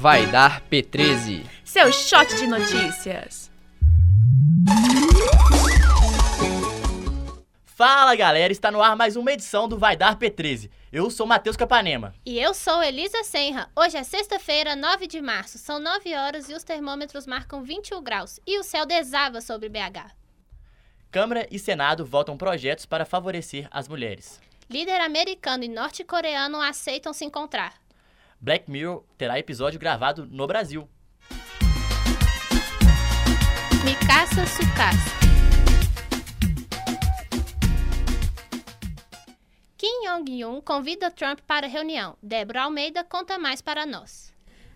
Vai dar P13. Seu shot de notícias. Fala galera, está no ar mais uma edição do Vai Dar P13. Eu sou Matheus Capanema. E eu sou Elisa Senra. Hoje é sexta-feira, 9 de março. São 9 horas e os termômetros marcam 21 graus. E o céu desaba sobre BH. Câmara e Senado votam projetos para favorecer as mulheres. Líder americano e norte-coreano aceitam se encontrar. Black Mirror terá episódio gravado no Brasil. Mikasa Sukasa. Kim Jong-un convida Trump para reunião. Débora Almeida conta mais para nós.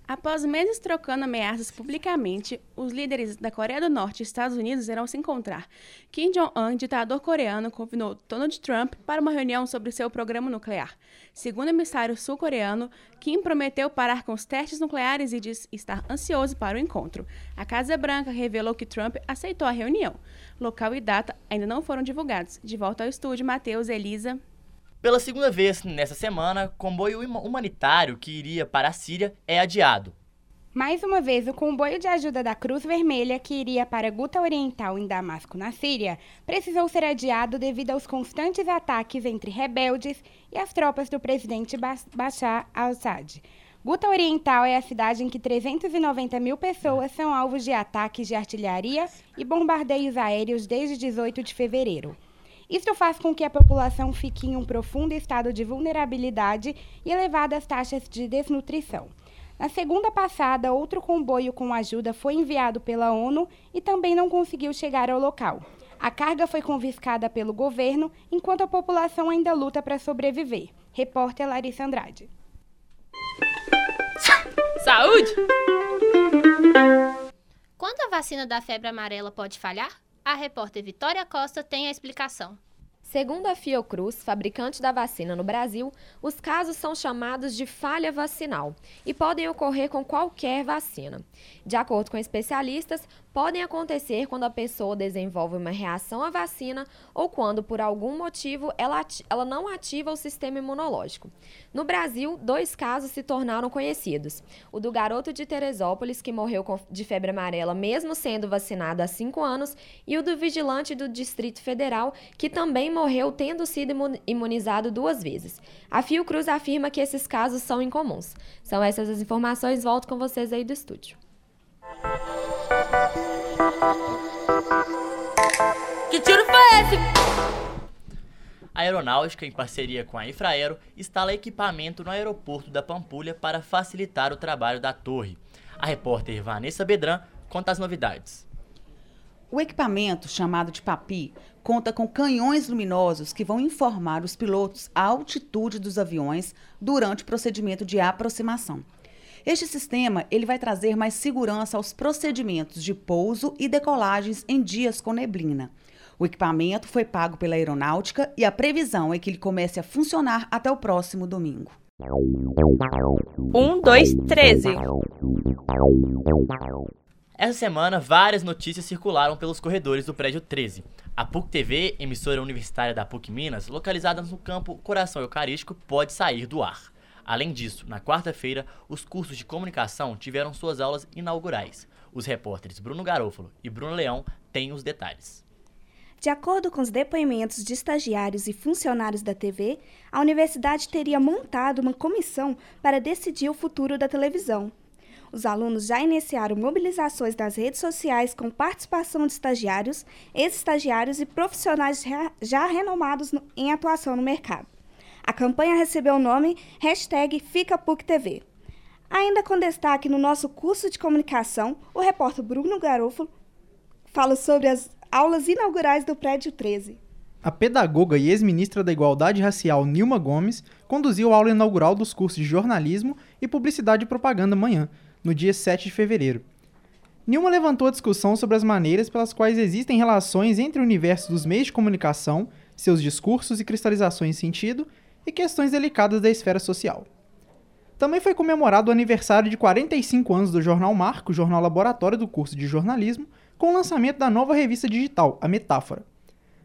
Após meses trocando ameaças publicamente, os líderes da Coreia do Norte e Estados Unidos irão se encontrar. Kim Jong-un, ditador coreano, convidou Donald Trump para uma reunião sobre seu programa nuclear. Segundo o emissário sul-coreano, Kim prometeu parar com os testes nucleares e diz estar ansioso para o encontro. A Casa Branca revelou que Trump aceitou a reunião. Local e data ainda não foram divulgados. De volta ao estúdio, Matheus, Elisa. Pela segunda vez nessa semana, comboio humanitário que iria para a Síria é adiado. Mais uma vez, o comboio de ajuda da Cruz Vermelha, que iria para Guta Oriental, em Damasco, na Síria, precisou ser adiado devido aos constantes ataques entre rebeldes e as tropas do presidente Bashar al-Assad. Guta Oriental é a cidade em que 390 mil pessoas são alvos de ataques de artilharia e bombardeios aéreos desde 18 de fevereiro. Isto faz com que a população fique em um profundo estado de vulnerabilidade e elevadas taxas de desnutrição. Na segunda passada, outro comboio com ajuda foi enviado pela ONU e também não conseguiu chegar ao local. A carga foi confiscada pelo governo, enquanto a população ainda luta para sobreviver. Repórter Larissa Andrade. Saúde! Quando a vacina da febre amarela pode falhar? A repórter Vitória Costa tem a explicação. Segundo a Fiocruz, fabricante da vacina no Brasil, os casos são chamados de falha vacinal e podem ocorrer com qualquer vacina. De acordo com especialistas, podem acontecer quando a pessoa desenvolve uma reação à vacina ou quando, por algum motivo, ela, ela não ativa o sistema imunológico. No Brasil, dois casos se tornaram conhecidos: o do garoto de Teresópolis, que morreu de febre amarela mesmo sendo vacinado há cinco anos, e o do vigilante do Distrito Federal, que também morreu tendo sido imunizado duas vezes. A Fiocruz afirma que esses casos são incomuns. São essas as informações, volto com vocês aí do estúdio. Que tiro foi esse? A Aeronáutica, em parceria com a Infraero, instala equipamento no aeroporto da Pampulha para facilitar o trabalho da torre. A repórter Vanessa Bedran conta as novidades. O equipamento, chamado de PAPI, conta com canhões luminosos que vão informar os pilotos a altitude dos aviões durante o procedimento de aproximação. Este sistema ele vai trazer mais segurança aos procedimentos de pouso e decolagens em dias com neblina. O equipamento foi pago pela aeronáutica e a previsão é que ele comece a funcionar até o próximo domingo. Um, dois, treze. Essa semana, várias notícias circularam pelos corredores do prédio 13. A PUC TV, emissora universitária da PUC Minas, localizada no campo Coração Eucarístico, pode sair do ar. Além disso, na quarta-feira, os cursos de comunicação tiveram suas aulas inaugurais. Os repórteres Bruno Garofalo e Bruno Leão têm os detalhes. De acordo com os depoimentos de estagiários e funcionários da TV, a universidade teria montado uma comissão para decidir o futuro da televisão. Os alunos já iniciaram mobilizações nas redes sociais com participação de estagiários, ex-estagiários e profissionais já renomados em atuação no mercado. A campanha recebeu o nome hashtag FicaPUCTV. Ainda com destaque no nosso curso de comunicação, o repórter Bruno Garofalo fala sobre as aulas inaugurais do Prédio 13. A pedagoga e ex-ministra da Igualdade Racial Nilma Gomes conduziu a aula inaugural dos cursos de jornalismo e publicidade e propaganda amanhã, no dia 7 de fevereiro. Nilma levantou a discussão sobre as maneiras pelas quais existem relações entre o universo dos meios de comunicação, seus discursos e cristalizações de sentido e questões delicadas da esfera social. Também foi comemorado o aniversário de 45 anos do Jornal Marco, jornal laboratório do curso de jornalismo, com o lançamento da nova revista digital, A Metáfora.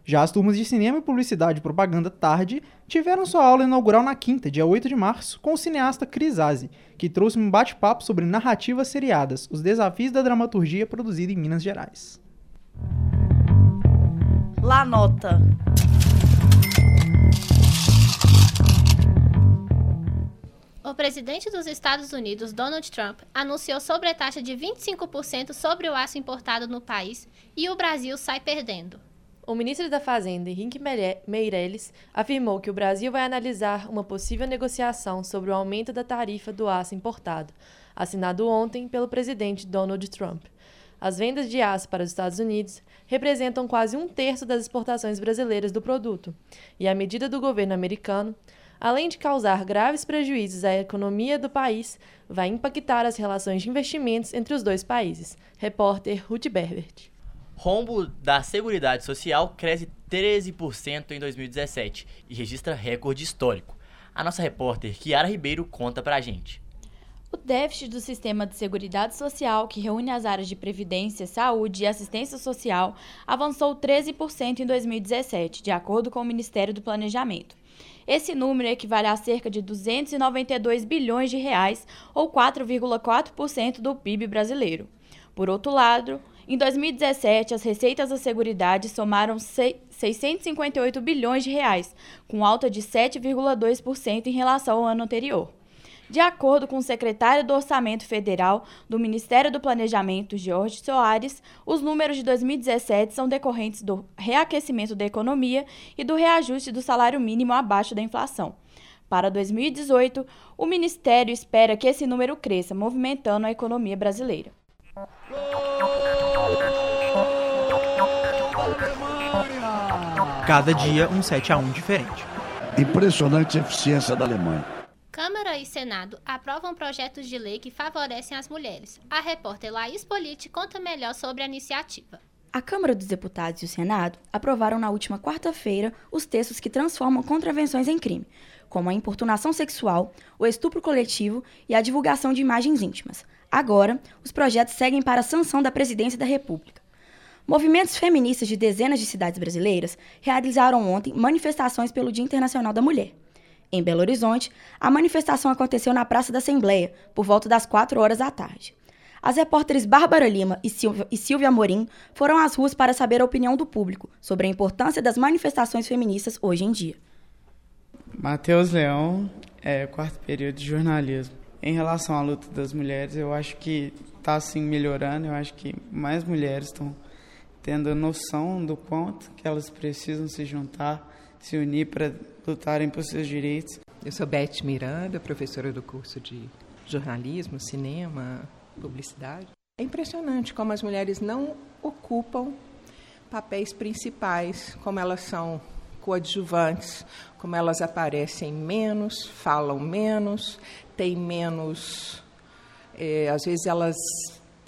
Já as turmas de cinema, publicidade e propaganda tarde tiveram sua aula inaugural na quinta, dia 8 de março, com o cineasta Cris Aze, que trouxe um bate-papo sobre narrativas seriadas, os desafios da dramaturgia produzida em Minas Gerais. La nota. O presidente dos Estados Unidos, Donald Trump, anunciou sobretaxa de 25% sobre o aço importado no país e o Brasil sai perdendo. O ministro da Fazenda, Henrique Meirelles, afirmou que o Brasil vai analisar uma possível negociação sobre o aumento da tarifa do aço importado, assinado ontem pelo presidente Donald Trump. As vendas de aço para os Estados Unidos representam quase um terço das exportações brasileiras do produto, e a medida do governo americano além de causar graves prejuízos à economia do país, vai impactar as relações de investimentos entre os dois países. Repórter Ruth Berbert. Rombo da Seguridade Social cresce 13% em 2017 e registra recorde histórico. A nossa repórter Kiara Ribeiro conta pra gente. O déficit do sistema de seguridade social, que reúne as áreas de previdência, saúde e assistência social, avançou 13% em 2017, de acordo com o Ministério do Planejamento. Esse número equivale a cerca de 292 bilhões de reais, ou 4,4% do PIB brasileiro. Por outro lado, em 2017, as receitas da Seguridade somaram 658 bilhões de reais, com alta de 7,2% em relação ao ano anterior. De acordo com o secretário do Orçamento Federal do Ministério do Planejamento, Jorge Soares, os números de 2017 são decorrentes do reaquecimento da economia e do reajuste do salário mínimo abaixo da inflação. Para 2018, o Ministério espera que esse número cresça, movimentando a economia brasileira. Cada dia um 7 a 1 diferente. Impressionante eficiência da Alemanha. Câmara e Senado aprovam projetos de lei que favorecem as mulheres. A repórter Laís Politi conta melhor sobre a iniciativa. A Câmara dos Deputados e o Senado aprovaram na última quarta-feira os textos que transformam contravenções em crime, como a importunação sexual, o estupro coletivo e a divulgação de imagens íntimas. Agora, os projetos seguem para a sanção da Presidência da República. Movimentos feministas de dezenas de cidades brasileiras realizaram ontem manifestações pelo Dia Internacional da Mulher. Em Belo Horizonte, a manifestação aconteceu na Praça da Assembleia, por volta das 4 horas da tarde. As repórteres Bárbara Lima e Silvia, e Silvia Morim foram às ruas para saber a opinião do público sobre a importância das manifestações feministas hoje em dia. Matheus Leão, é, quarto período de jornalismo. Em relação à luta das mulheres, eu acho que está assim melhorando. Eu acho que mais mulheres estão tendo noção do quanto que elas precisam se juntar, se unir para lutarem por seus direitos. Eu sou Beth Miranda, professora do curso de jornalismo, cinema, publicidade. É impressionante como as mulheres não ocupam papéis principais, como elas são coadjuvantes, como elas aparecem menos, falam menos, têm menos. É, às vezes elas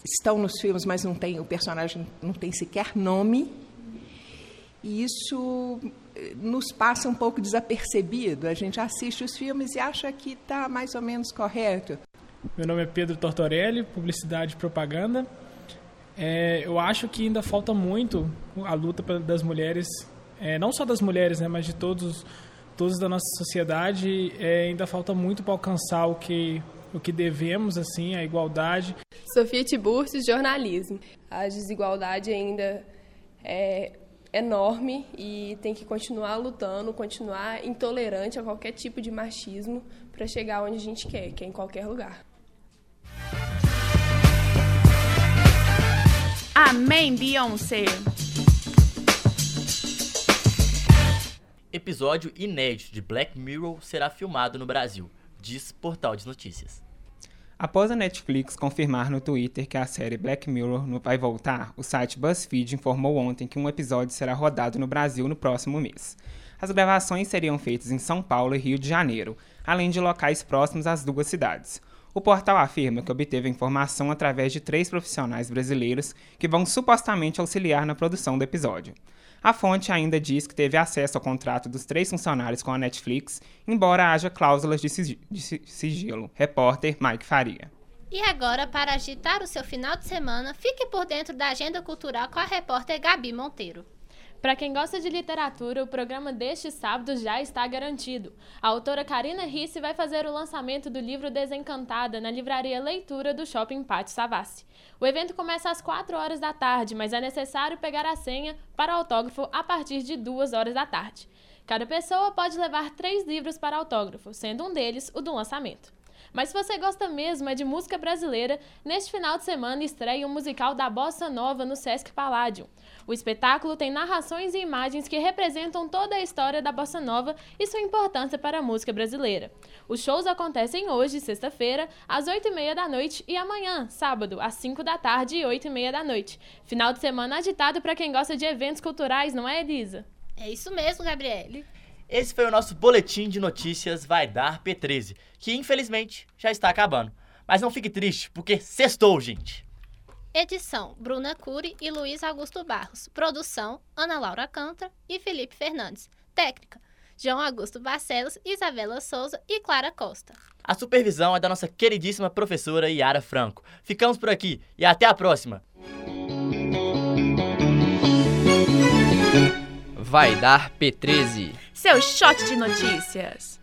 estão nos filmes, mas não tem o personagem não tem sequer nome. E isso nos passa um pouco desapercebido. A gente assiste os filmes e acha que está mais ou menos correto. Meu nome é Pedro Tortorelli, publicidade e propaganda. É, eu acho que ainda falta muito a luta das mulheres, é, não só das mulheres, né, mas de todos, todos da nossa sociedade. É, ainda falta muito para alcançar o que o que devemos, assim, a igualdade. Sofia Tiburcio, jornalismo. A desigualdade ainda é enorme e tem que continuar lutando, continuar intolerante a qualquer tipo de machismo para chegar onde a gente quer, que é em qualquer lugar. Amém, Beyoncé. Episódio inédito de Black Mirror será filmado no Brasil, diz Portal de Notícias. Após a Netflix confirmar no Twitter que a série Black Mirror vai voltar, o site BuzzFeed informou ontem que um episódio será rodado no Brasil no próximo mês. As gravações seriam feitas em São Paulo e Rio de Janeiro, além de locais próximos às duas cidades. O portal afirma que obteve a informação através de três profissionais brasileiros que vão supostamente auxiliar na produção do episódio. A fonte ainda diz que teve acesso ao contrato dos três funcionários com a Netflix, embora haja cláusulas de sigilo. Repórter Mike Faria. E agora, para agitar o seu final de semana, fique por dentro da agenda cultural com a repórter Gabi Monteiro. Para quem gosta de literatura, o programa deste sábado já está garantido. A autora Karina Risse vai fazer o lançamento do livro Desencantada na livraria Leitura do Shopping Pátio Savassi. O evento começa às 4 horas da tarde, mas é necessário pegar a senha para autógrafo a partir de 2 horas da tarde. Cada pessoa pode levar três livros para autógrafo, sendo um deles o do lançamento. Mas se você gosta mesmo é de música brasileira, neste final de semana estreia o um musical da Bossa Nova no Sesc Palladium. O espetáculo tem narrações e imagens que representam toda a história da bossa nova e sua importância para a música brasileira. Os shows acontecem hoje, sexta-feira, às 8h30 da noite e amanhã, sábado, às 5 da tarde e 8h30 da noite. Final de semana agitado para quem gosta de eventos culturais, não é, Elisa? É isso mesmo, Gabriele. Esse foi o nosso boletim de notícias Vai Dar P13, que infelizmente já está acabando. Mas não fique triste, porque sextou, gente! Edição: Bruna Cury e Luiz Augusto Barros. Produção: Ana Laura Cantra e Felipe Fernandes. Técnica: João Augusto Barcelos, Isabela Souza e Clara Costa. A supervisão é da nossa queridíssima professora Yara Franco. Ficamos por aqui e até a próxima! Vai dar P13. Seu shot de notícias.